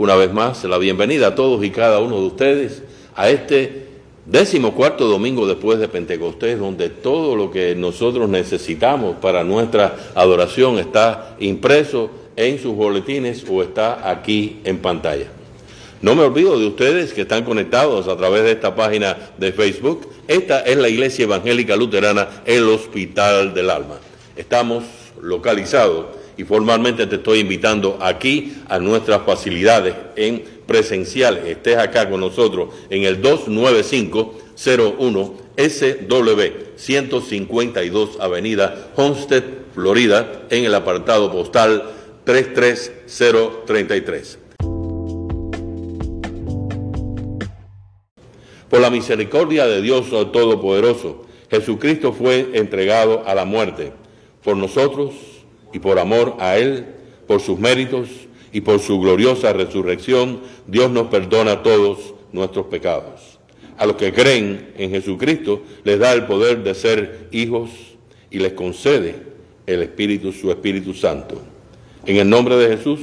una vez más la bienvenida a todos y cada uno de ustedes a este décimo cuarto domingo después de Pentecostés, donde todo lo que nosotros necesitamos para nuestra adoración está impreso en sus boletines o está aquí en pantalla. No me olvido de ustedes que están conectados a través de esta página de Facebook. Esta es la Iglesia Evangélica Luterana, el Hospital del Alma. Estamos localizados y formalmente te estoy invitando aquí a nuestras facilidades en presencial. Estés acá con nosotros en el 29501 SW 152 Avenida Homestead, Florida, en el apartado postal 33033. Por la misericordia de Dios Todopoderoso, Jesucristo fue entregado a la muerte por nosotros y por amor a Él, por sus méritos y por su gloriosa resurrección, Dios nos perdona todos nuestros pecados. A los que creen en Jesucristo les da el poder de ser hijos y les concede el Espíritu, su Espíritu Santo. En el nombre de Jesús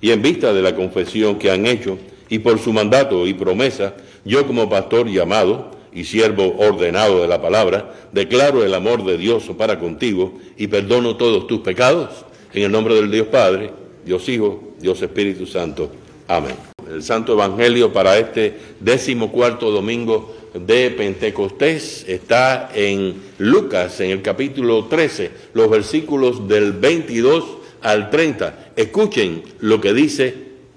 y en vista de la confesión que han hecho y por su mandato y promesa, yo como pastor llamado, y siervo ordenado de la palabra, declaro el amor de Dios para contigo y perdono todos tus pecados. En el nombre del Dios Padre, Dios Hijo, Dios Espíritu Santo. Amén. El Santo Evangelio para este décimo cuarto domingo de Pentecostés está en Lucas, en el capítulo 13, los versículos del 22 al 30. Escuchen lo que dice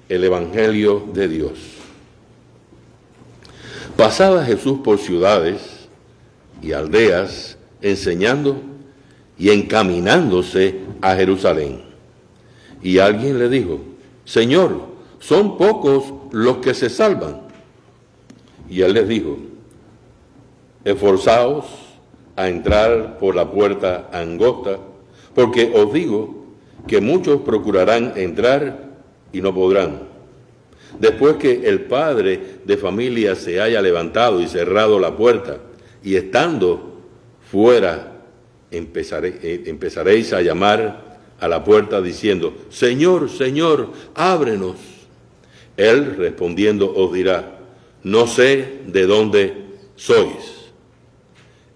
el Evangelio de Dios. Pasaba Jesús por ciudades y aldeas enseñando y encaminándose a Jerusalén. Y alguien le dijo, Señor, son pocos los que se salvan. Y él les dijo, esforzaos a entrar por la puerta angosta, porque os digo que muchos procurarán entrar y no podrán. Después que el padre de familia se haya levantado y cerrado la puerta, y estando fuera, eh, empezaréis a llamar a la puerta diciendo, Señor, Señor, ábrenos. Él respondiendo os dirá, no sé de dónde sois.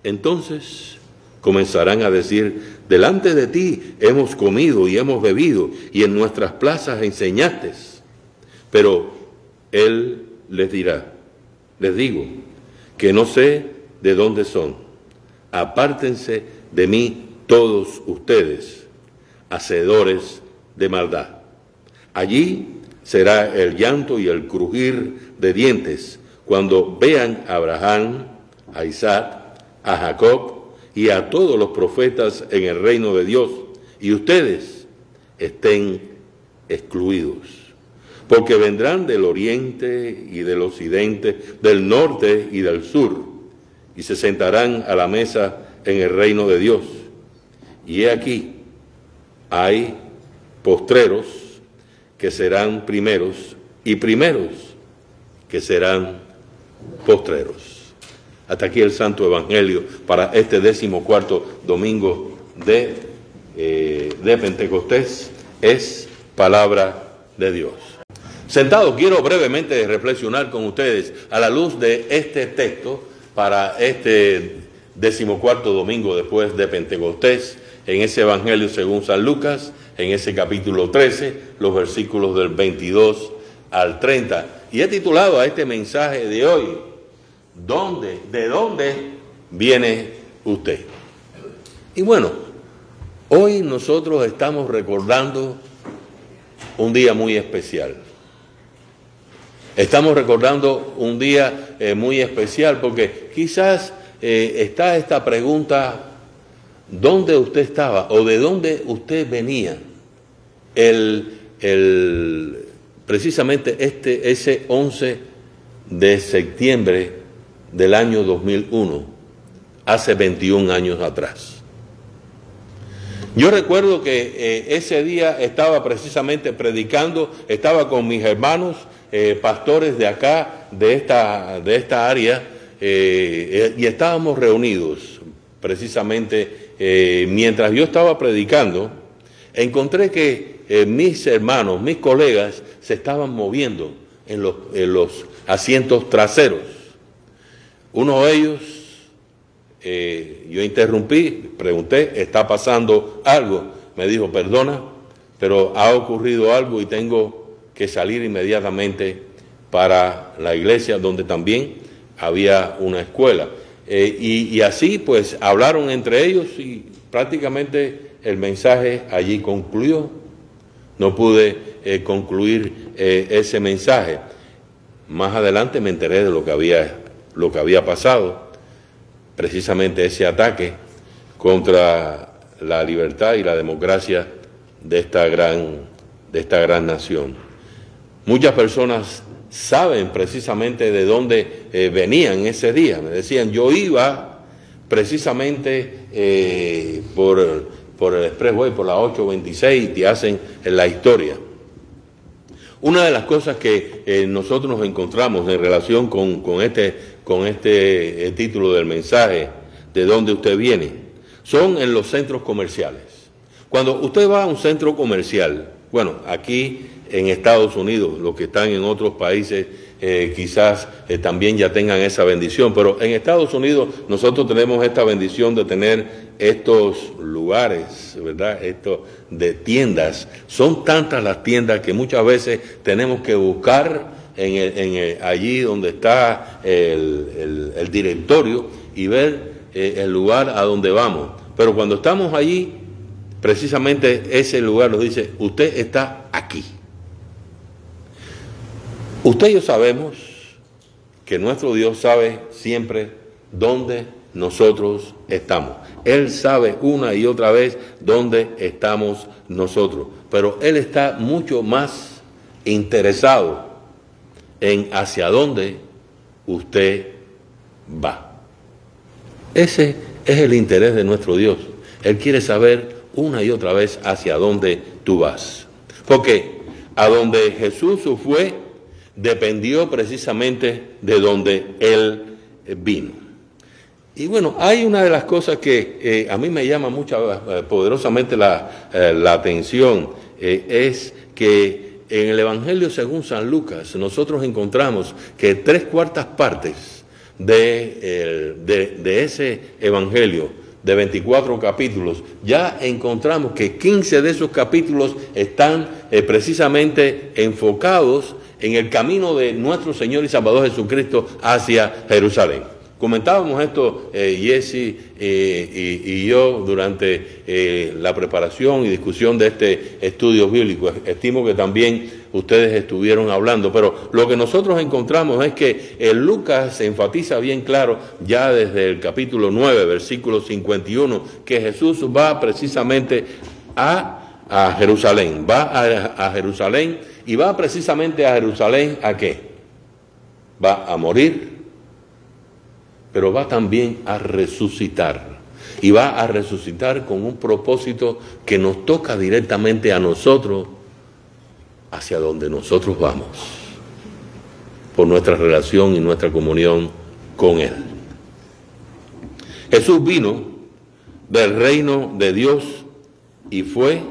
Entonces comenzarán a decir, delante de ti hemos comido y hemos bebido, y en nuestras plazas enseñaste. Pero él les dirá, les digo, que no sé de dónde son. Apártense de mí todos ustedes, hacedores de maldad. Allí será el llanto y el crujir de dientes cuando vean a Abraham, a Isaac, a Jacob y a todos los profetas en el reino de Dios, y ustedes estén excluidos porque vendrán del oriente y del occidente, del norte y del sur, y se sentarán a la mesa en el reino de Dios. Y he aquí, hay postreros que serán primeros y primeros que serán postreros. Hasta aquí el Santo Evangelio para este décimo cuarto domingo de, eh, de Pentecostés es palabra de Dios. Sentado, quiero brevemente reflexionar con ustedes a la luz de este texto para este decimocuarto domingo después de Pentecostés, en ese Evangelio según San Lucas, en ese capítulo 13, los versículos del 22 al 30. Y he titulado a este mensaje de hoy, ¿dónde, de dónde viene usted? Y bueno, hoy nosotros estamos recordando un día muy especial. Estamos recordando un día eh, muy especial porque quizás eh, está esta pregunta, ¿dónde usted estaba o de dónde usted venía? El, el, precisamente este, ese 11 de septiembre del año 2001, hace 21 años atrás. Yo recuerdo que eh, ese día estaba precisamente predicando, estaba con mis hermanos eh, pastores de acá, de esta, de esta área, eh, y estábamos reunidos precisamente eh, mientras yo estaba predicando, encontré que eh, mis hermanos, mis colegas, se estaban moviendo en los, en los asientos traseros. Uno de ellos, eh, yo interrumpí, pregunté, ¿está pasando algo? Me dijo, perdona, pero ha ocurrido algo y tengo que salir inmediatamente para la iglesia donde también había una escuela. Eh, y, así pues hablaron entre ellos y prácticamente el mensaje allí concluyó. No pude eh, concluir eh, ese mensaje. Más adelante me enteré de lo que había, lo que había pasado, precisamente ese ataque contra la libertad y la democracia de esta gran, de esta gran nación. Muchas personas saben precisamente de dónde eh, venían ese día. Me decían, yo iba precisamente eh, por, por el Expressway, por la 826, y te hacen la historia. Una de las cosas que eh, nosotros nos encontramos en relación con, con este, con este título del mensaje, de dónde usted viene, son en los centros comerciales. Cuando usted va a un centro comercial, bueno, aquí en Estados Unidos, los que están en otros países eh, quizás eh, también ya tengan esa bendición, pero en Estados Unidos nosotros tenemos esta bendición de tener estos lugares, ¿verdad? Estos de tiendas. Son tantas las tiendas que muchas veces tenemos que buscar allí donde está el, el directorio y ver eh, el lugar a donde vamos. Pero cuando estamos allí, precisamente ese lugar nos dice, usted está aquí. Usted y yo sabemos que nuestro Dios sabe siempre dónde nosotros estamos. Él sabe una y otra vez dónde estamos nosotros, pero Él está mucho más interesado en hacia dónde usted va. Ese es el interés de nuestro Dios. Él quiere saber una y otra vez hacia dónde tú vas. Porque a donde Jesús fue, dependió precisamente de donde él eh, vino. Y bueno, hay una de las cosas que eh, a mí me llama mucho, eh, poderosamente la, atención, es que en el Evangelio según San Lucas nosotros encontramos que tres cuartas partes de, de ese Evangelio, de 24 capítulos, ya encontramos que 15 de esos capítulos están precisamente enfocados en el camino de nuestro Señor y Salvador Jesucristo hacia Jerusalén. Comentábamos esto eh, Jesse eh, y, yo durante eh, la preparación y discusión de este estudio bíblico. Estimo que también ustedes estuvieron hablando, pero lo que nosotros encontramos es que el Lucas enfatiza bien claro ya desde el capítulo 9, versículo 51, que Jesús va precisamente a, a Jerusalén, va a, a Jerusalén y va precisamente a Jerusalén a qué? Va a morir, pero va también a resucitar. Y va a resucitar con un propósito que nos toca directamente a nosotros hacia donde nosotros vamos, por nuestra relación y nuestra comunión con Él. Jesús vino del reino de Dios y fue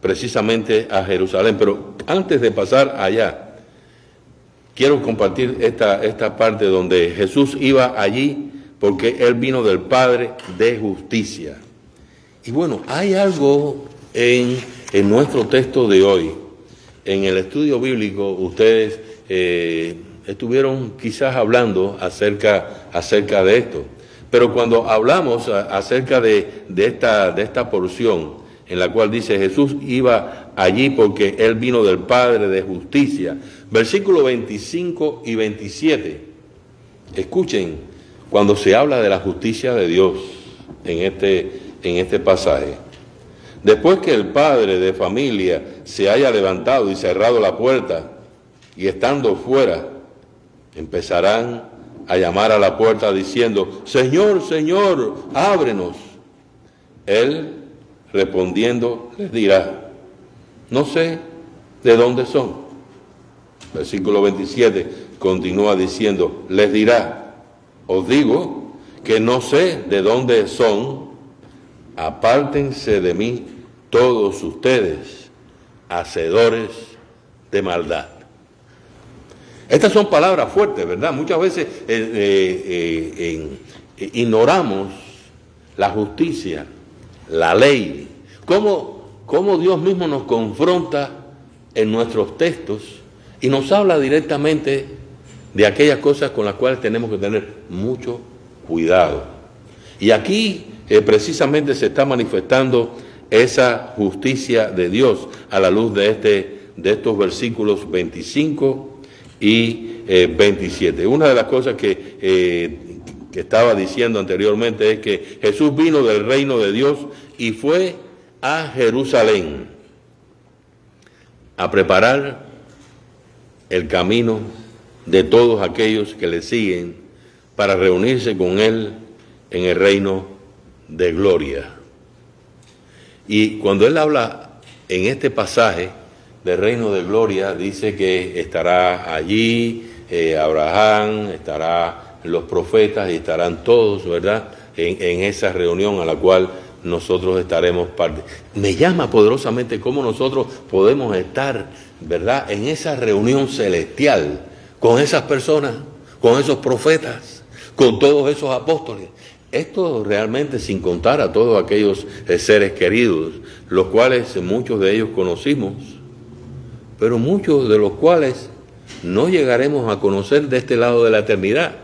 precisamente a Jerusalén. Pero antes de pasar allá, quiero compartir esta, esta parte donde Jesús iba allí porque Él vino del Padre de justicia. Y bueno, hay algo en, en nuestro texto de hoy, en el estudio bíblico, ustedes eh, estuvieron quizás hablando acerca, acerca de esto. Pero cuando hablamos acerca de, de, esta, de esta porción, en la cual dice Jesús iba allí porque él vino del Padre de justicia. Versículo 25 y 27. Escuchen cuando se habla de la justicia de Dios en este, en este pasaje. Después que el padre de familia se haya levantado y cerrado la puerta y estando fuera, empezarán a llamar a la puerta diciendo, Señor, Señor, ábrenos. Él respondiendo les dirá, no sé de dónde son. Versículo 27 continúa diciendo, les dirá, os digo que no sé de dónde son, apártense de mí todos ustedes, hacedores de maldad. Estas son palabras fuertes, ¿verdad? Muchas veces eh, eh, eh, ignoramos la justicia, la ley, cómo, cómo Dios mismo nos confronta en nuestros textos y nos habla directamente de aquellas cosas con las cuales tenemos que tener mucho cuidado. Y aquí precisamente se está manifestando esa justicia de Dios a la luz de, este, de estos versículos 25 y 27. Eh, Una de las cosas que, eh, que estaba diciendo anteriormente es que Jesús vino del reino de Dios y fue a Jerusalén a preparar el camino de todos aquellos que le siguen para reunirse con Él en el reino de gloria. Y cuando Él habla en este pasaje, del reino de gloria, dice que estará allí eh, Abraham, estará los profetas y estarán todos, ¿verdad? En, esa reunión a la cual nosotros estaremos parte. Me llama poderosamente cómo nosotros podemos estar, ¿verdad? En esa reunión celestial con esas personas, con esos profetas, con todos esos apóstoles. Esto realmente sin contar a todos aquellos eh, seres queridos, los cuales muchos de ellos conocimos pero muchos de los cuales no llegaremos a conocer de este lado de la eternidad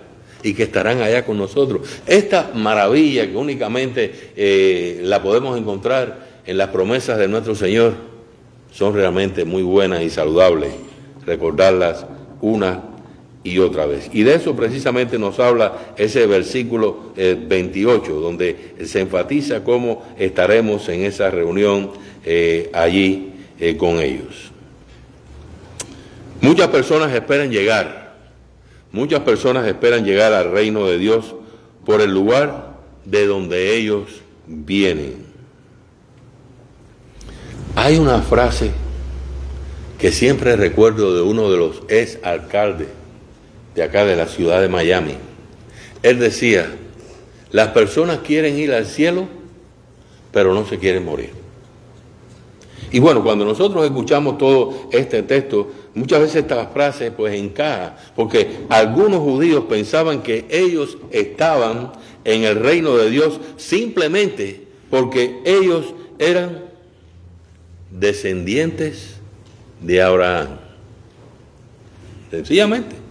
y que estarán allá con nosotros. Esta maravilla que únicamente eh, la podemos encontrar en las promesas de nuestro Señor son realmente muy buenas y saludables recordarlas una y otra vez. Y de eso precisamente nos habla ese versículo 28, eh, donde se enfatiza cómo estaremos en esa reunión eh, allí con ellos. Muchas personas esperan llegar, muchas personas esperan llegar al reino de Dios por el lugar de donde ellos vienen. Hay una frase que siempre recuerdo de uno de los ex alcaldes de acá de la ciudad de Miami. Él decía, las personas quieren ir al cielo, pero no se quieren morir. Y bueno, cuando nosotros escuchamos todo este texto, Muchas veces esta frase pues encaja, porque algunos judíos pensaban que ellos estaban en el reino de Dios simplemente porque ellos eran descendientes de Abraham. Sencillamente.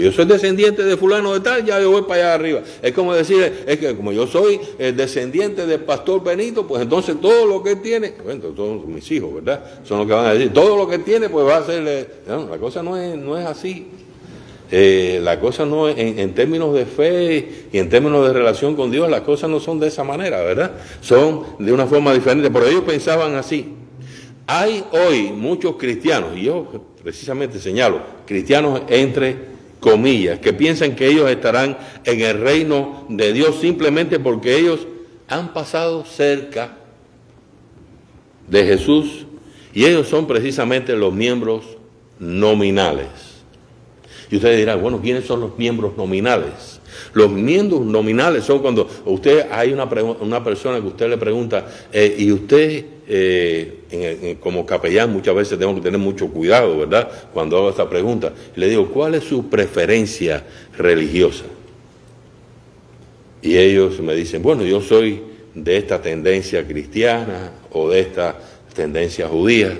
Yo soy descendiente de fulano de tal, ya yo voy para allá arriba. Es como decir, es que como yo soy el descendiente del pastor Benito, pues entonces todo lo que tiene, bueno, todos mis hijos, ¿verdad? Son los que van a decir, todo lo que tiene, pues va a ser, no, la cosa no es, no es así. Eh, la cosa no es, en, en, términos de fe y en términos de relación con Dios, las cosas no son de esa manera, ¿verdad? Son de una forma diferente, pero ellos pensaban así. Hay hoy muchos cristianos, y yo precisamente señalo, cristianos entre comillas, que piensan que ellos estarán en el reino de Dios simplemente porque ellos han pasado cerca de Jesús y ellos son precisamente los miembros nominales. Y ustedes dirán, bueno, ¿quiénes son los miembros nominales? Los miembros nominales son cuando usted hay una, una persona que usted le pregunta, eh, ¿y usted eh, como capellán muchas veces tengo que tener mucho cuidado, ¿verdad? Cuando hago esta pregunta. Le digo, ¿cuál es su preferencia religiosa? Y ellos me dicen, bueno, yo soy de esta tendencia cristiana o de esta tendencia judía.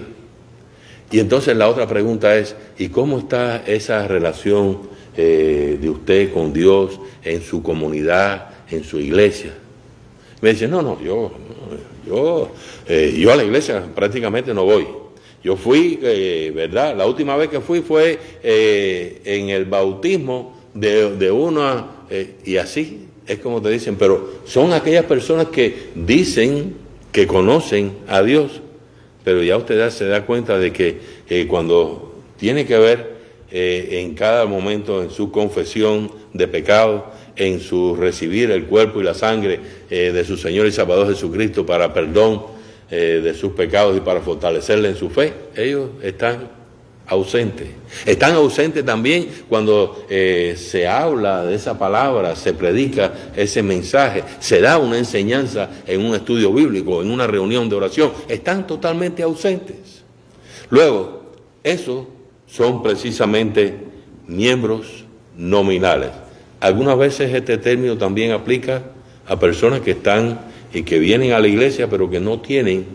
Y entonces la otra pregunta es, ¿y cómo está esa relación eh, de usted con Dios en su comunidad, en su iglesia? Me dicen, no, no, yo, yo, eh, yo a la iglesia prácticamente no voy. Yo fui, eh, ¿verdad? La última vez que fui fue eh, en el bautismo de, de una, y así es como te dicen, pero son aquellas personas que dicen que conocen a Dios, pero ya usted se da cuenta de que cuando tiene que ver en cada momento en su confesión de pecado, en su recibir el cuerpo y la sangre eh, de su Señor y Salvador Jesucristo para perdón eh, de sus pecados y para fortalecerle en su fe, ellos están ausentes. Están ausentes también cuando eh, se habla de esa palabra, se predica ese mensaje, se da una enseñanza en un estudio bíblico, en una reunión de oración. Están totalmente ausentes. Luego, esos son precisamente miembros nominales. Algunas veces este término también aplica a personas que están y que vienen a la iglesia pero que no tienen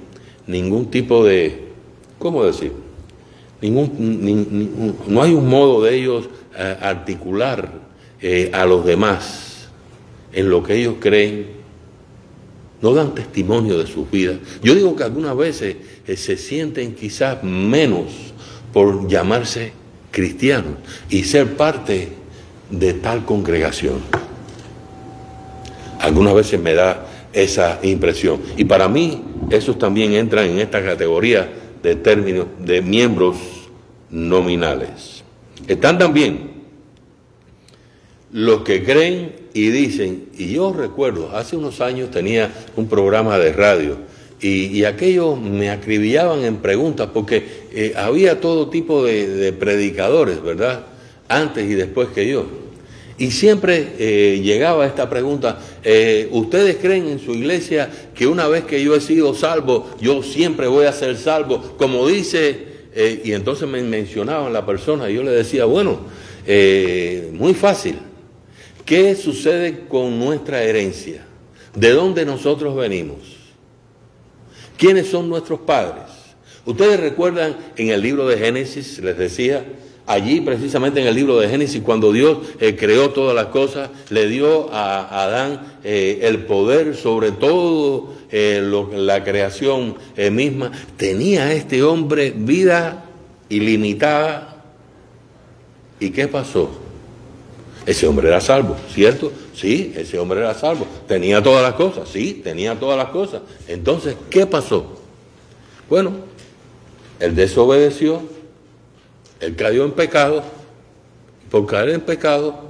ningún tipo de, ¿cómo decir? Ningún, no hay un modo de ellos eh, articular eh, a los demás en lo que ellos creen, no dan testimonio de sus vidas. Yo digo que algunas veces eh, se sienten quizás menos por llamarse cristianos y ser parte de tal congregación. Algunas veces me da esa impresión. Y para mí, esos también entran en esta categoría de términos de miembros nominales. Están también los que creen y dicen, y yo recuerdo, hace unos años tenía un programa de radio y, aquellos me acribillaban en preguntas porque eh, había todo tipo de, predicadores, ¿verdad? Antes y después que yo. Y siempre eh, llegaba esta pregunta, eh, ¿ustedes creen en su iglesia que una vez que yo he sido salvo, yo siempre voy a ser salvo? Como dice, y entonces me mencionaban la persona, y yo le decía, bueno, muy fácil, ¿qué sucede con nuestra herencia? ¿De dónde nosotros venimos? ¿Quiénes son nuestros padres? Ustedes recuerdan en el libro de Génesis, les decía, allí precisamente en el libro de Génesis, cuando Dios eh, creó todas las cosas, le dio a Adán eh, el poder sobre todo eh, la creación misma, tenía este hombre vida ilimitada. ¿Y qué pasó? Ese hombre era salvo, ¿cierto? Sí, ese hombre era salvo. Tenía todas las cosas, sí, tenía todas las cosas. Entonces, ¿qué pasó? Bueno, él desobedeció, él cayó en pecado, por caer en pecado,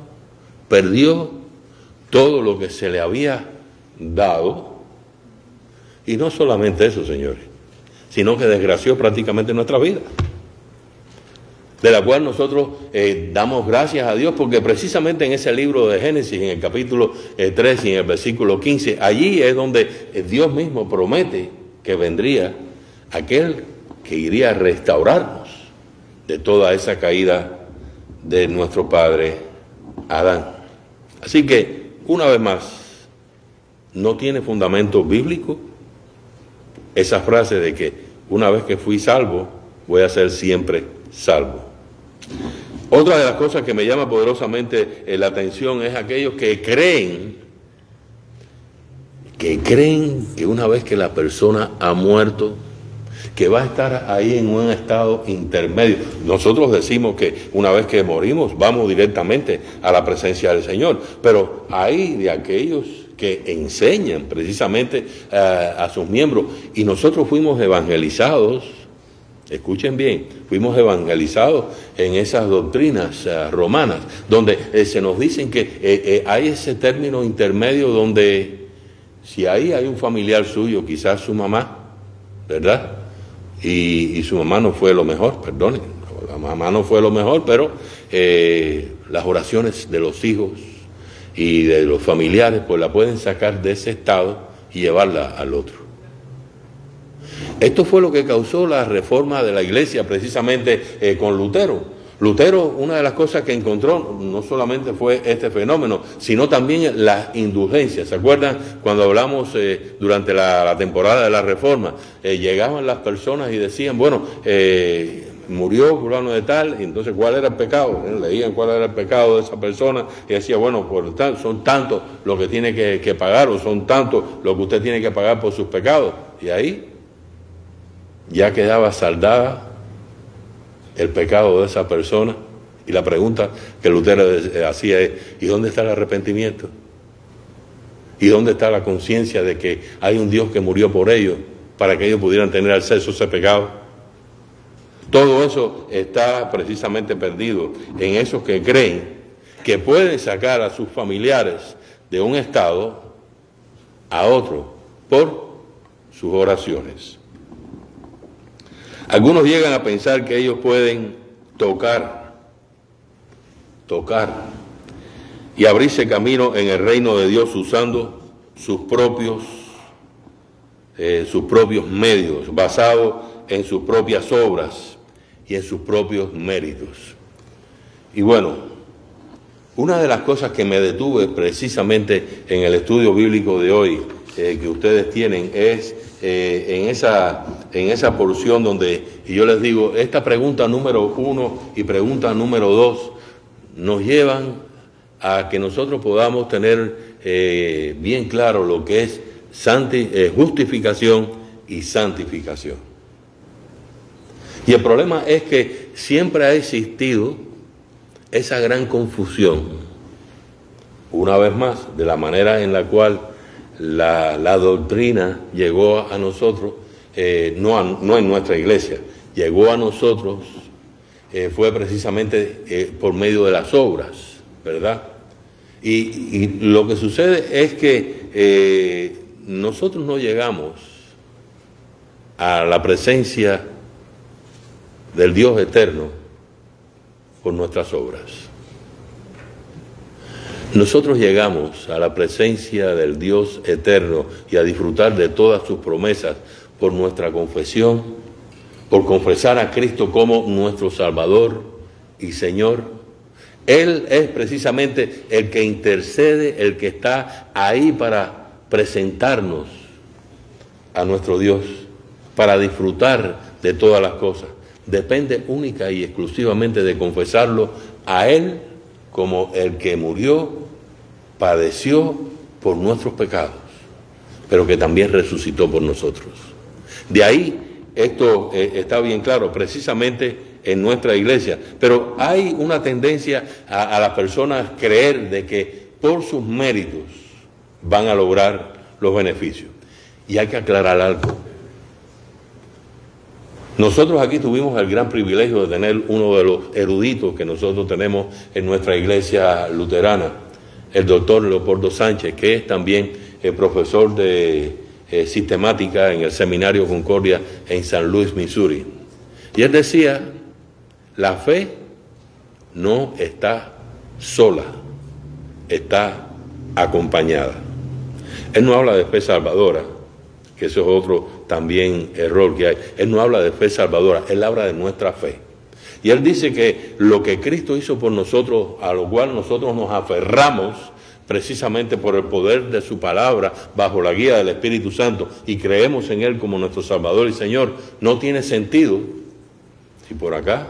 perdió todo lo que se le había dado. Y no solamente eso, señores, sino que desgració prácticamente nuestra vida de la cual nosotros eh, damos gracias a Dios, porque precisamente en ese libro de Génesis, en el capítulo 3 eh, y en el versículo 15, allí es donde eh, Dios mismo promete que vendría aquel que iría a restaurarnos de toda esa caída de nuestro padre Adán. Así que, una vez más, no tiene fundamento bíblico esa frase de que una vez que fui salvo, voy a ser siempre salvo. Otra de las cosas que me llama poderosamente eh, la atención es aquellos que creen, que creen que una vez que la persona ha muerto, que va a estar ahí en un estado intermedio. Nosotros decimos que una vez que morimos vamos directamente a la presencia del Señor, pero hay de aquellos que enseñan precisamente eh, a sus miembros y nosotros fuimos evangelizados Escuchen bien, fuimos evangelizados en esas doctrinas eh, romanas, donde eh, se nos dicen que hay ese término intermedio donde si ahí hay un familiar suyo, quizás su mamá, ¿verdad? Y, su mamá no fue lo mejor, perdonen, la mamá no fue lo mejor, pero las oraciones de los hijos y de los familiares, pues la pueden sacar de ese estado y llevarla al otro. Esto fue lo que causó la reforma de la iglesia precisamente eh, con Lutero. Lutero, una de las cosas que encontró no solamente fue este fenómeno, sino también las indulgencias. ¿Se acuerdan cuando hablamos eh, durante la, temporada de la reforma? Eh, llegaban las personas y decían, bueno, murió fulano de tal, entonces cuál era el pecado, leían cuál era el pecado de esa persona y decía, bueno, por son tantos los que tiene que, que pagar o son tantos los que usted tiene que pagar por sus pecados. Y ahí ya quedaba saldada el pecado de esa persona. Y la pregunta que Lutero hacía es, ¿y dónde está el arrepentimiento? ¿Y dónde está la conciencia de que hay un Dios que murió por ellos para que ellos pudieran tener acceso a ese pecado? Todo eso está precisamente perdido en esos que creen que pueden sacar a sus familiares de un estado a otro por sus oraciones. Algunos llegan a pensar que ellos pueden tocar, tocar y abrirse camino en el reino de Dios usando sus propios, eh, sus propios medios, basados en sus propias obras y en sus propios méritos. Y bueno, una de las cosas que me detuve precisamente en el estudio bíblico de hoy eh, que ustedes tienen es eh, en, esa, en esa porción donde y yo les digo, esta pregunta número uno y pregunta número dos nos llevan a que nosotros podamos tener eh, bien claro lo que es justificación y santificación. Y el problema es que siempre ha existido esa gran confusión, una vez más, de la manera en la cual la, doctrina llegó a nosotros, eh, no, no en nuestra iglesia, llegó a nosotros, eh, fue precisamente eh, por medio de las obras, ¿verdad? Y, lo que sucede es que nosotros no llegamos a la presencia del Dios eterno por nuestras obras. Nosotros llegamos a la presencia del Dios eterno y a disfrutar de todas sus promesas por nuestra confesión, por confesar a Cristo como nuestro Salvador y Señor. Él es precisamente el que intercede, el que está ahí para presentarnos a nuestro Dios, para disfrutar de todas las cosas depende única y exclusivamente de confesarlo a Él como el que murió, padeció por nuestros pecados, pero que también resucitó por nosotros. De ahí esto eh, está bien claro, precisamente en nuestra iglesia, pero hay una tendencia a, a las personas creer de que por sus méritos van a lograr los beneficios. Y hay que aclarar algo. Nosotros aquí tuvimos el gran privilegio de tener uno de los eruditos que nosotros tenemos en nuestra iglesia luterana, el doctor Leopoldo Sánchez, que es también el profesor de eh, sistemática en el Seminario Concordia en San Luis, Missouri. Y él decía, la fe no está sola, está acompañada. Él no habla de fe salvadora, que eso es otro también error que hay. Él no habla de fe salvadora, él habla de nuestra fe. Y él dice que lo que Cristo hizo por nosotros, a lo cual nosotros nos aferramos precisamente por el poder de su palabra, bajo la guía del Espíritu Santo, y creemos en Él como nuestro Salvador y Señor, no tiene sentido si por acá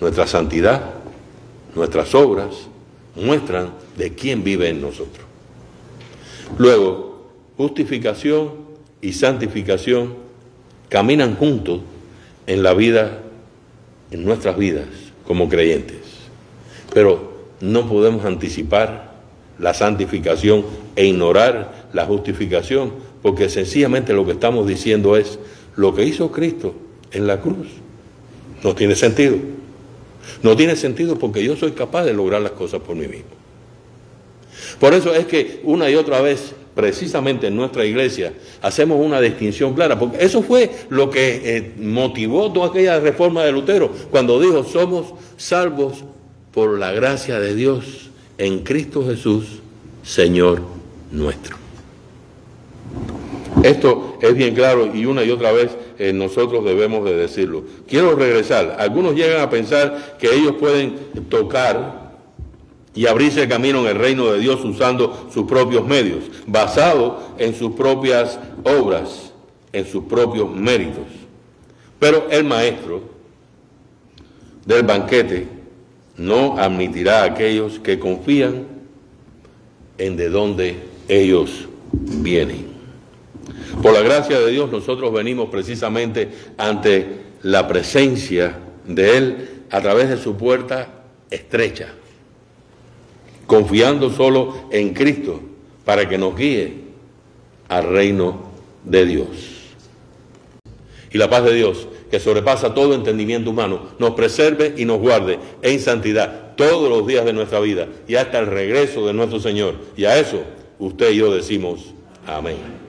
nuestra santidad, nuestras obras muestran de quién vive en nosotros. Luego, justificación y santificación caminan juntos en la vida, en nuestras vidas como creyentes. Pero no podemos anticipar la santificación e ignorar la justificación, porque sencillamente lo que estamos diciendo es lo que hizo Cristo en la cruz. No tiene sentido. No tiene sentido porque yo soy capaz de lograr las cosas por mí mismo. Por eso es que una y otra vez precisamente en nuestra iglesia, hacemos una distinción clara, porque eso fue lo que eh, motivó toda aquella reforma de Lutero, cuando dijo, somos salvos por la gracia de Dios en Cristo Jesús, Señor nuestro. Esto es bien claro y una y otra vez eh, nosotros debemos de decirlo. Quiero regresar. Algunos llegan a pensar que ellos pueden tocar y abrirse el camino en el reino de Dios usando sus propios medios, basado en sus propias obras, en sus propios méritos. Pero el maestro del banquete no admitirá a aquellos que confían en de dónde ellos vienen. Por la gracia de Dios nosotros venimos precisamente ante la presencia de Él a través de su puerta estrecha confiando solo en Cristo para que nos guíe al reino de Dios. Y la paz de Dios, que sobrepasa todo entendimiento humano, nos preserve y nos guarde en santidad todos los días de nuestra vida y hasta el regreso de nuestro Señor. Y a eso usted y yo decimos amén.